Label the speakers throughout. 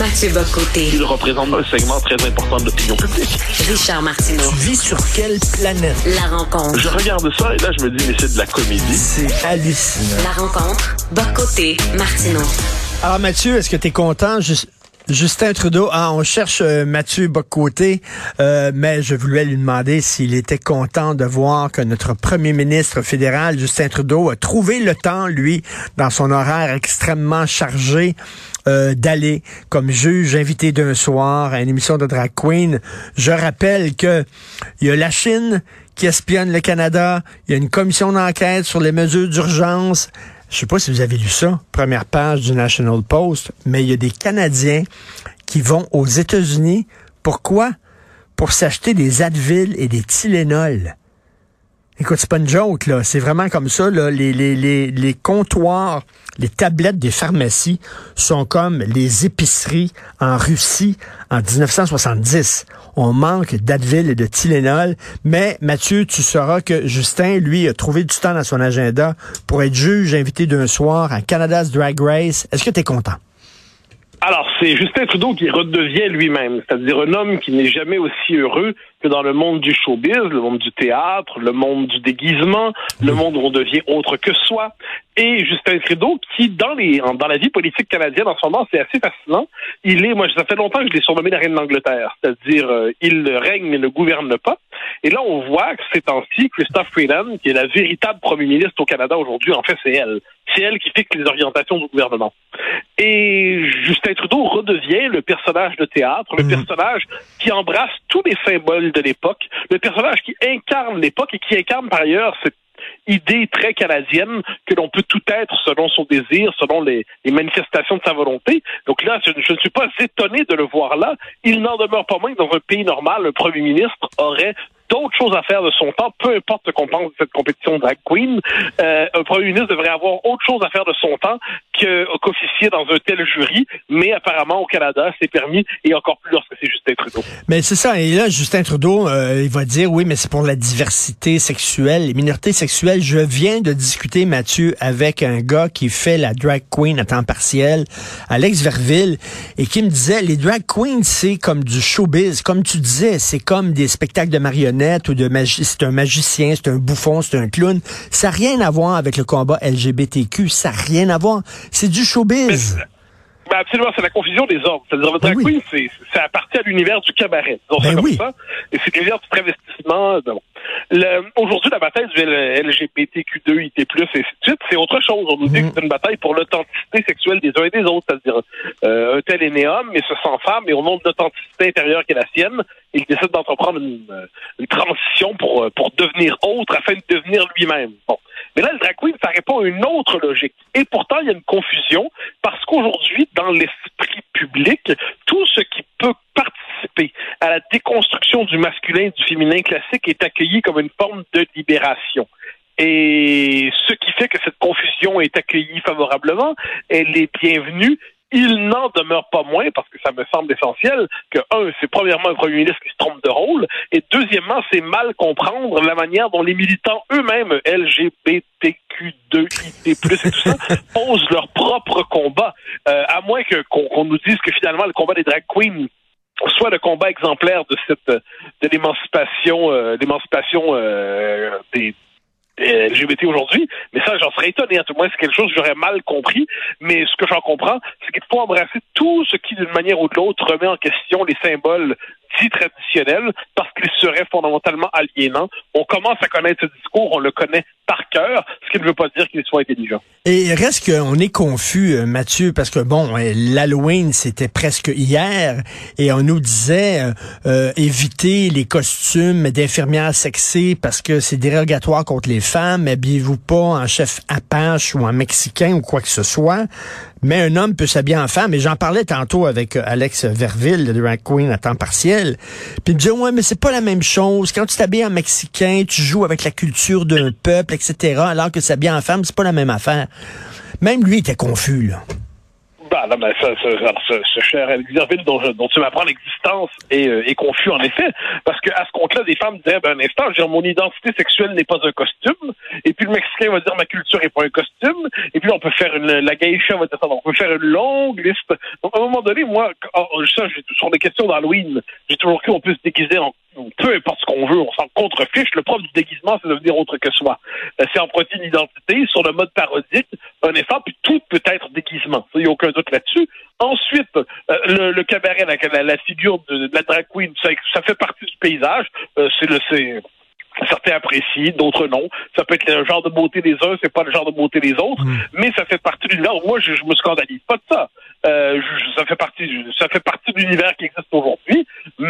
Speaker 1: Mathieu Bocoté.
Speaker 2: Il représente un segment très important de l'opinion publique.
Speaker 1: Richard Martineau.
Speaker 3: Tu vis sur quelle planète?
Speaker 1: La rencontre.
Speaker 2: Je regarde ça et là, je me dis, mais c'est de la comédie.
Speaker 3: C'est hallucinant.
Speaker 1: La rencontre. Bocoté. Martineau.
Speaker 3: Alors Mathieu, est-ce que tu es content? Juste... Justin Trudeau, ah, on cherche euh, Mathieu Bocoté, euh, mais je voulais lui demander s'il était content de voir que notre premier ministre fédéral, Justin Trudeau, a trouvé le temps, lui, dans son horaire extrêmement chargé, euh, d'aller comme juge invité d'un soir à une émission de drag queen. Je rappelle que il y a la Chine qui espionne le Canada, il y a une commission d'enquête sur les mesures d'urgence. Je sais pas si vous avez lu ça, première page du National Post, mais il y a des Canadiens qui vont aux États-Unis. Pourquoi? Pour s'acheter des Advil et des Tylenol. Écoute, c'est pas une joke, là. C'est vraiment comme ça, là. Les, les, les, les comptoirs, les tablettes des pharmacies sont comme les épiceries en Russie en 1970. On manque d'Advil et de Tylenol. Mais, Mathieu, tu sauras que Justin, lui, a trouvé du temps dans son agenda pour être juge invité d'un soir à Canada's Drag Race. Est-ce que tu es content?
Speaker 2: Alors, c'est Justin Trudeau qui redevient lui-même, c'est-à-dire un homme qui n'est jamais aussi heureux que dans le monde du showbiz, le monde du théâtre, le monde du déguisement, le monde où on devient autre que soi. Et Justin Trudeau, qui dans les dans la vie politique canadienne en ce moment, c'est assez fascinant. Il est, moi, ça fait longtemps que je l'ai surnommé la reine d'Angleterre, c'est-à-dire euh, il règne mais ne gouverne pas. Et là, on voit que ces temps-ci, Christophe Freeland, qui est la véritable premier ministre au Canada aujourd'hui, en fait, c'est elle. C'est elle qui fixe les orientations du gouvernement. Et Justin Trudeau redevient le personnage de théâtre, le personnage qui embrasse tous les symboles de l'époque, le personnage qui incarne l'époque et qui incarne par ailleurs cette idée très canadienne que l'on peut tout être selon son désir, selon les, manifestations de sa volonté. Donc là, je, je, ne suis pas étonné de le voir là. Il n'en demeure pas moins que dans un pays normal, un premier ministre aurait d'autres choses à faire de son temps, peu importe ce qu'on pense de cette compétition drag queen. Euh, un premier ministre devrait avoir autre chose à faire de son temps qu'officier dans un tel jury, mais apparemment au Canada, c'est permis, et encore plus lorsque c'est Justin Trudeau.
Speaker 3: Mais c'est ça, et là, Justin Trudeau, euh, il va dire, oui, mais c'est pour la diversité sexuelle, les minorités sexuelles. Je viens de discuter, Mathieu, avec un gars qui fait la drag queen à temps partiel, Alex Verville, et qui me disait, les drag queens, c'est comme du showbiz, comme tu disais, c'est comme des spectacles de marionnettes ou de magie, c'est un magicien, c'est un bouffon, c'est un clown. Ça n'a rien à voir avec le combat LGBTQ. Ça n'a rien à voir. C'est du showbiz.
Speaker 2: Ben absolument, c'est la confusion des ordres. C'est-à-dire, le drag
Speaker 3: Ben oui.
Speaker 2: queen, c'est, ça appartient à l'univers du cabaret. Disons ça
Speaker 3: Ben
Speaker 2: comme ça. Et c'est l'univers du travestissement. Le- aujourd'hui, la bataille du L- LGBTQ2, IT+, et ainsi de suite, c'est autre chose. On nous dit que c'est une bataille pour l'authenticité sexuelle des uns et des autres. C'est-à-dire, euh, un tel est né homme, mais se sent femme, et au nom de l'authenticité intérieure qui est la sienne, il décide d'entreprendre une, euh, une transition pour, euh, pour devenir autre afin de devenir lui-même. Bon. Mais là, le drag queen, ça répond à une autre logique. Et pourtant, il y a une confusion parce qu'aujourd'hui, dans l'esprit public, tout ce qui peut participer à la déconstruction du masculin et du féminin classique est accueilli comme une forme de libération. Et ce qui fait que cette confusion est accueillie favorablement, elle est bienvenue. Il n'en demeure pas moins, parce que ça me semble essentiel, que, un, c'est premièrement un premier ministre qui se trompe de rôle, et deuxièmement, c'est mal comprendre la manière dont les militants eux-mêmes, LGBTQ2, IT+, et tout ça, posent leur propre combat. Euh, à moins que qu'on qu'on nous dise que finalement, le combat des drag queens soit le combat exemplaire de cette de l'émancipation euh, l'émancipation euh, des des LGBT aujourd'hui, mais ça, j'en serais étonné. À tout moins, c'est quelque chose que j'aurais mal compris. Mais ce que j'en comprends, c'est qu'il faut embrasser tout ce qui, d'une manière ou de l'autre, remet en question les symboles dits traditionnels parce qu'ils seraient fondamentalement aliénants. On commence à connaître ce discours, on le connaît par cœur, ce qui ne veut pas dire qu'il soit intelligent.
Speaker 3: Et reste qu'on est confus, euh, Mathieu, parce que bon, euh, l'Halloween, c'était presque hier, et on nous disait euh, euh, éviter les costumes d'infirmières sexées parce que c'est dérogatoire contre les femmes, habillez-vous pas en chef apache ou en mexicain ou quoi que ce soit. Mais un homme peut s'habiller en femme, et j'en parlais tantôt avec euh, Alex Verville, le drag queen à temps partiel. Puis il me disait, ouais, mais c'est pas la même chose. Quand tu t'habilles en mexicain, tu joues avec la culture d'un peuple, etc., alors que s'habiller en femme, c'est pas la même affaire. Même lui était confus, là.
Speaker 2: Ben, ça, là, mais ça, ce, ce, cher Alexandre dont, dont tu m'apprends l'existence est, euh, est, confus en effet, parce qu'à ce compte-là, des femmes disaient, ben, un instant, dire, mon identité sexuelle n'est pas un costume, et puis le Mexicain va dire, ma culture n'est pas un costume, et puis on peut faire une, la geisha va dire ça, on peut faire une longue liste. Donc, à un moment donné, moi, ça, sur des questions d'Halloween, j'ai toujours cru qu'on peut se déguiser en peu importe ce qu'on veut, on s'en contrefiche. Le propre du déguisement, c'est de devenir autre que soi. Euh, c'est emprunter une identité sur le mode parodique, un effort, puis tout peut être déguisement. Il n'y a aucun doute là-dessus. Ensuite, euh, le, le, cabaret, la, la, figure de, la drag queen, ça, ça, fait partie du paysage. Euh, c'est le c'est Certains apprécient, d'autres non. Ça peut être le genre de beauté des uns, c'est pas le genre de beauté des autres, mm. mais ça fait partie de l'univers. Moi, je, je me scandalise pas de ça. Euh, ça fait partie, ça fait partie de l'univers qui existe aujourd'hui.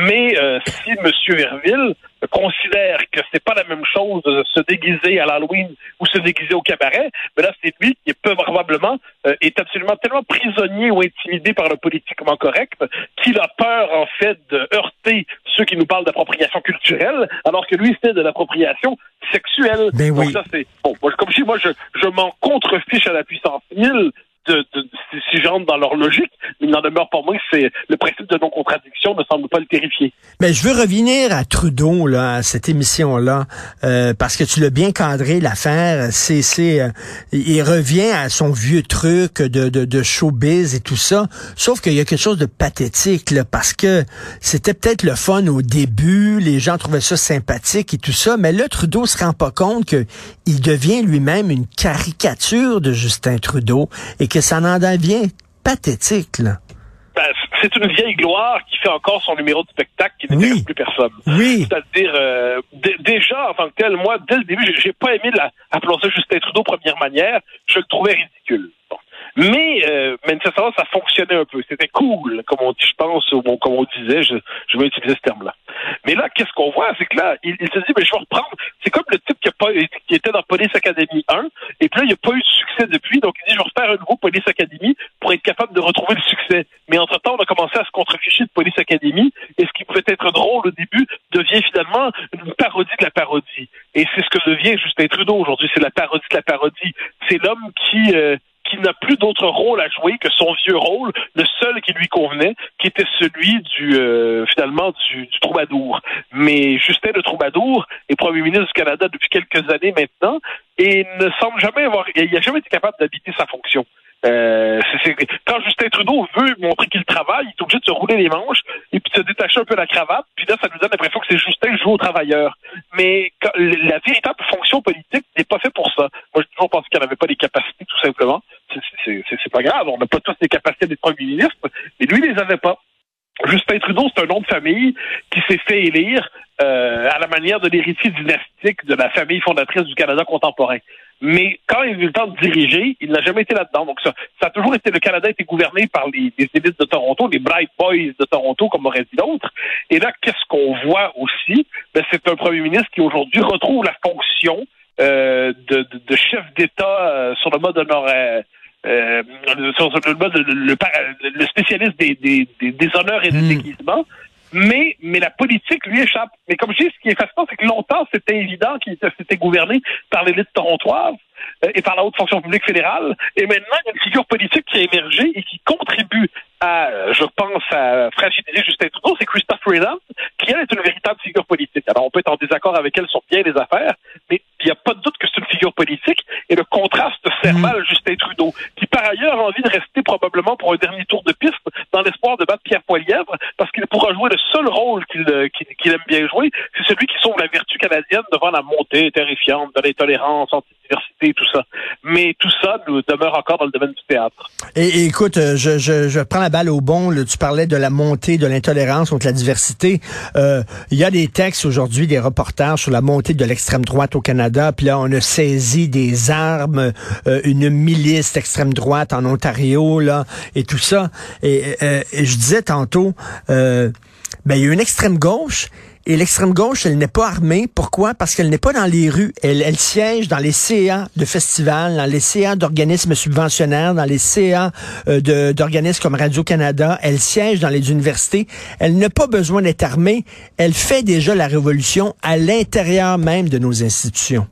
Speaker 2: Mais euh, si M. Verville considère que c'est pas la même chose de se déguiser à l'Halloween ou se déguiser au cabaret, mais là c'est lui qui peut probablement euh, est absolument tellement prisonnier ou intimidé par le politiquement correct qu'il a peur en fait de heurter ceux qui nous parlent d'appropriation culturelle, alors que lui c'est de l'appropriation sexuelle.
Speaker 3: Ben oui.
Speaker 2: Donc ça c'est bon, comme si moi je, je m'en contrefiche à la puissance 1000 de, de, si j'entre dans leur logique, il n'en demeure pas moins que c'est le principe de non-contradiction ne semble pas le terrifier.
Speaker 3: Mais je veux revenir à Trudeau, là, à cette émission-là, euh, parce que tu l'as bien cadré, l'affaire. C'est, c'est, euh, il revient à son vieux truc de, de, de showbiz et tout ça. Sauf qu'il y a quelque chose de pathétique, là, parce que c'était peut-être le fun au début, les gens trouvaient ça sympathique et tout ça, mais là, Trudeau se rend pas compte que il devient lui-même une caricature de Justin Trudeau et que ça en devient pathétique, là.
Speaker 2: Ben, c'est une vieille gloire qui fait encore son numéro de spectacle qui n'intéresse plus personne.
Speaker 3: Oui.
Speaker 2: C'est-à-dire, euh, déjà, en tant que tel, moi, dès le début, j'ai pas aimé la, ça Justin Trudeau première manière. Je le trouvais ridicule. Mais, euh, manifestement, ça fonctionnait un peu. C'était cool, comme on dit, je pense, ou comme on disait, je, je vais utiliser ce terme-là. Mais là, qu'est-ce qu'on voit? C'est que là, il, se dit, mais je vais reprendre. C'est comme le type qui, a pas, qui était dans Police Academy 1, et puis là, il n'y a pas eu de succès depuis, donc il dit, je vais refaire un nouveau Police Academy pour être capable de retrouver le succès. Mais entre-temps, on a commencé à se contreficher de Police Academy, et ce qui pouvait être drôle au début devient finalement une parodie de la parodie. Et c'est ce que devient Justin Trudeau aujourd'hui, c'est la parodie de la parodie. C'est l'homme qui... Euh, n'a plus d'autre rôle à jouer que son vieux rôle, le seul qui lui convenait, qui était celui du euh, finalement du, du, troubadour. Mais Justin le troubadour est premier ministre du Canada depuis quelques années maintenant et ne semble jamais avoir, il n'a jamais été capable d'habiter sa fonction. Euh, quand Justin Trudeau veut montrer qu'il travaille, il est obligé de se rouler les manches et puis de se détacher un peu la cravate. Puis là, ça nous donne l'impression que c'est Justin qui joue aux travailleurs. Mais la véritable fonction politique n'est pas fait pour ça. Moi, j'ai toujours pensé qu'elle n'avait pas les capacités, tout simplement. C'est, pas grave. On n'a pas tous les capacités d'être premier ministre, mais lui, il les avait pas. Justin Trudeau, c'est un nom de famille qui s'est fait élire euh, à la manière de l'héritier dynastique de la famille fondatrice du Canada contemporain. Mais quand il a eu le temps de diriger, il n'a jamais été là-dedans. Donc ça, ça a toujours été le Canada a été gouverné par les, élites de Toronto, les Bright Boys de Toronto, comme aurait dit l'autre. Et là, qu'est-ce qu'on voit aussi? Ben, C'est un premier ministre qui aujourd'hui retrouve la fonction euh, de, de, de, chef d'État euh, sur le mode honoraire. Euh, sur le, le, le, spécialiste des, des, des, honneurs et des hmm. déguisements, mais, mais la politique lui échappe. Mais comme je dis, ce qui est fascinant, c'est que longtemps, c'était évident qu'il s'était gouverné par l'élite torontoise euh, et par la haute fonction publique fédérale. Et maintenant, il y a une figure politique qui a émergé et qui contribue à, je pense, à fragiliser Justin Trudeau, c'est Christophe Freeland, qui, elle, est une véritable figure politique. Alors, on peut être en désaccord avec elle sur bien des affaires, mais il n'y a pas de doute que c'est une figure politique, et le contraste sert mm. mal Justin Trudeau, qui, par ailleurs, a envie de rester probablement pour un dernier tour de piste, dans l'espoir de battre Pierre Poilièvre, parce qu'il pourra jouer le seul rôle qu'il euh, qu'il aime bien jouer, c'est celui qui sauve la vertu canadienne devant la montée terrifiante de l'intolérance anti-diversité, tout ça. Mais tout ça demeure encore dans le domaine du théâtre.
Speaker 3: Et, écoute, euh, je, je, je, prends la balle au bon. tu parlais de la montée de l'intolérance contre la diversité. Euh, il y a des textes aujourd'hui, des reportages sur la montée de l'extrême droite au Canada. Puis là, on a saisi des armes, euh, une milice d'extrême droite en Ontario, là, et tout ça. Et, et je disais tantôt, ben il y a une extrême gauche et l'extrême gauche, elle n'est pas armée. Pourquoi? Parce qu'elle n'est pas dans les rues. Elle, elle siège dans les CA de festivals, dans les CA d'organismes subventionnaires, dans les CA euh, d'organismes comme Radio-Canada. Elle siège dans les universités. Elle n'a pas besoin d'être armée. Elle fait déjà la révolution à l'intérieur même de nos institutions.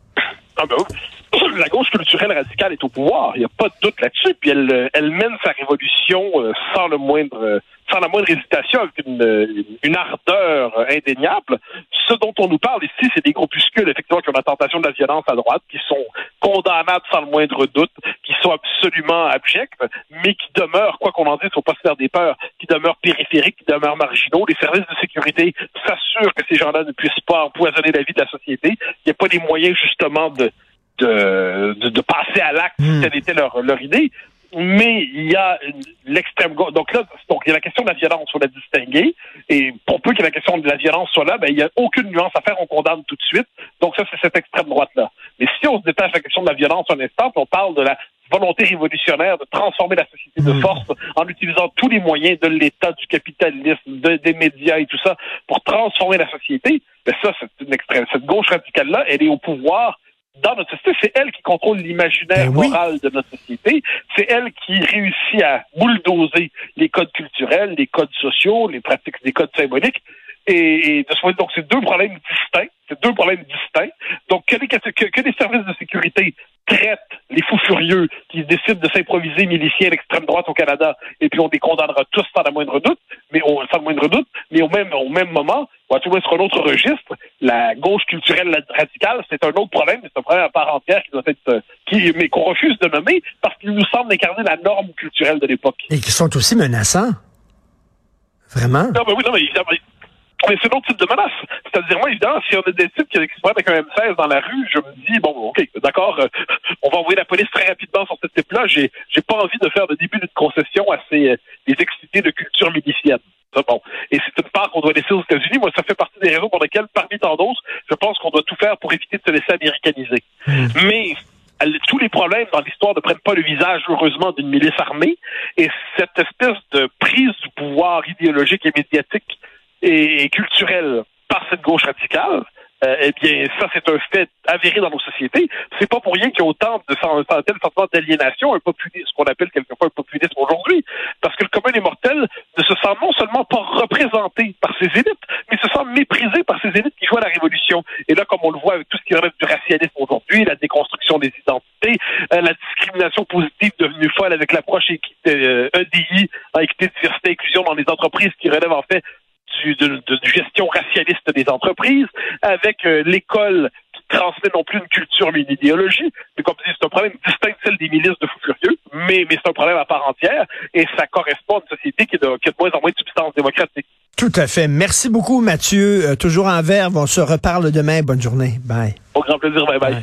Speaker 2: Ah ben la gauche culturelle radicale est au pouvoir, il n'y a pas de doute là-dessus, puis elle, elle mène sa révolution euh, sans le moindre sans la moindre hésitation, avec une, une ardeur indéniable. Ce dont on nous parle ici, c'est des groupuscules, effectivement, qui ont la tentation de la violence à droite, qui sont condamnables sans le moindre doute, qui sont absolument abjects, mais qui demeurent, quoi qu'on en dise, faut pas se faire des peurs, qui demeurent périphériques, qui demeurent marginaux. Les services de sécurité s'assurent que ces gens-là ne puissent pas empoisonner la vie de la société. Il n'y a pas les moyens, justement, de, de, de, passer à l'acte, mmh. telle était leur, leur idée mais il y a l'extrême gauche. Donc là, donc il y a la question de la violence, faut la distinguer. Et pour peu que la question de la violence soit là, ben, il n'y a aucune nuance à faire, on condamne tout de suite. Donc ça, c'est cette extrême droite-là. Mais si on se détache de la question de la violence un instant, on parle de la volonté révolutionnaire de transformer la société de hmm. force en utilisant tous les moyens de l'État, du capitalisme, des médias et tout ça pour transformer la société, ben ça, c'est une extrême. Cette gauche radicale-là, elle est au pouvoir dans notre société, c'est elle qui contrôle l'imaginaire ben moral de notre société. C'est elle qui réussit à bulldozer les codes culturels, les codes sociaux, les pratiques, les codes symboliques. Et, de ce donc c'est deux problèmes distincts. C'est deux problèmes distincts. Donc, que les, que, les services de sécurité traitent fous furieux qui décident de s'improviser miliciens à l'extrême droite au Canada, et puis on les condamnera tous sans la moindre doute, mais au, sans le moindre doute, mais au même, au même moment, on va trouver sur un autre registre, la gauche culturelle radicale, c'est un autre problème, c'est un problème à part entière qui doit être, euh, qui, mais qu'on refuse de nommer parce qu'il nous semble incarner la norme culturelle de l'époque.
Speaker 3: Et qui sont aussi menaçants. Vraiment?
Speaker 2: Non, mais oui, non, mais mais c'est un autre type de menace. C'est-à-dire, moi, évidemment, si on a des types qui, se prennent avec un M16 dans la rue, je me dis, bon, OK, d'accord, euh, on va envoyer la police très rapidement sur ce type-là. J'ai, j'ai pas envie de faire le début d'une concession à ces, euh, des excités de culture milicienne. Bon. Et c'est une part qu'on doit laisser aux États-Unis. Moi, ça fait partie des raisons pour lesquelles, parmi tant d'autres, je pense qu'on doit tout faire pour éviter de se laisser américaniser. Hmm. Mais tous les problèmes dans l'histoire ne prennent pas le visage, heureusement, d'une milice armée. Et cette espèce de prise du pouvoir idéologique et médiatique et culturelle par cette gauche radicale, euh, eh bien, ça, c'est un fait avéré dans nos sociétés. C'est pas pour rien qu'il y a autant de un tel sentiment d'aliénation, un populisme, ce qu'on appelle quelquefois un populisme aujourd'hui, parce que le commun des mortels ne se sent non seulement pas représenté par ces élites, mais se sent méprisé par ces élites qui jouent à la révolution. Et là, comme on le voit avec tout ce qui relève du racialisme aujourd'hui, la déconstruction des identités, euh, la discrimination positive devenue folle avec l'approche EDI, euh, e équité, diversité, inclusion dans les entreprises qui relèvent en fait de, gestion racialiste des entreprises, avec euh, l'école qui transmet non plus une culture mais une idéologie. Mais comme je dis, c'est un problème distinct de celle des milices de fous furieux, mais, mais c'est un problème à part entière et ça correspond à une société qui, a de moins en moins de substance démocratique.
Speaker 3: Tout à fait. Merci beaucoup, Mathieu. Euh, toujours en verve. On se reparle demain. Bonne journée. Bye.
Speaker 2: Au grand plaisir. bye. bye.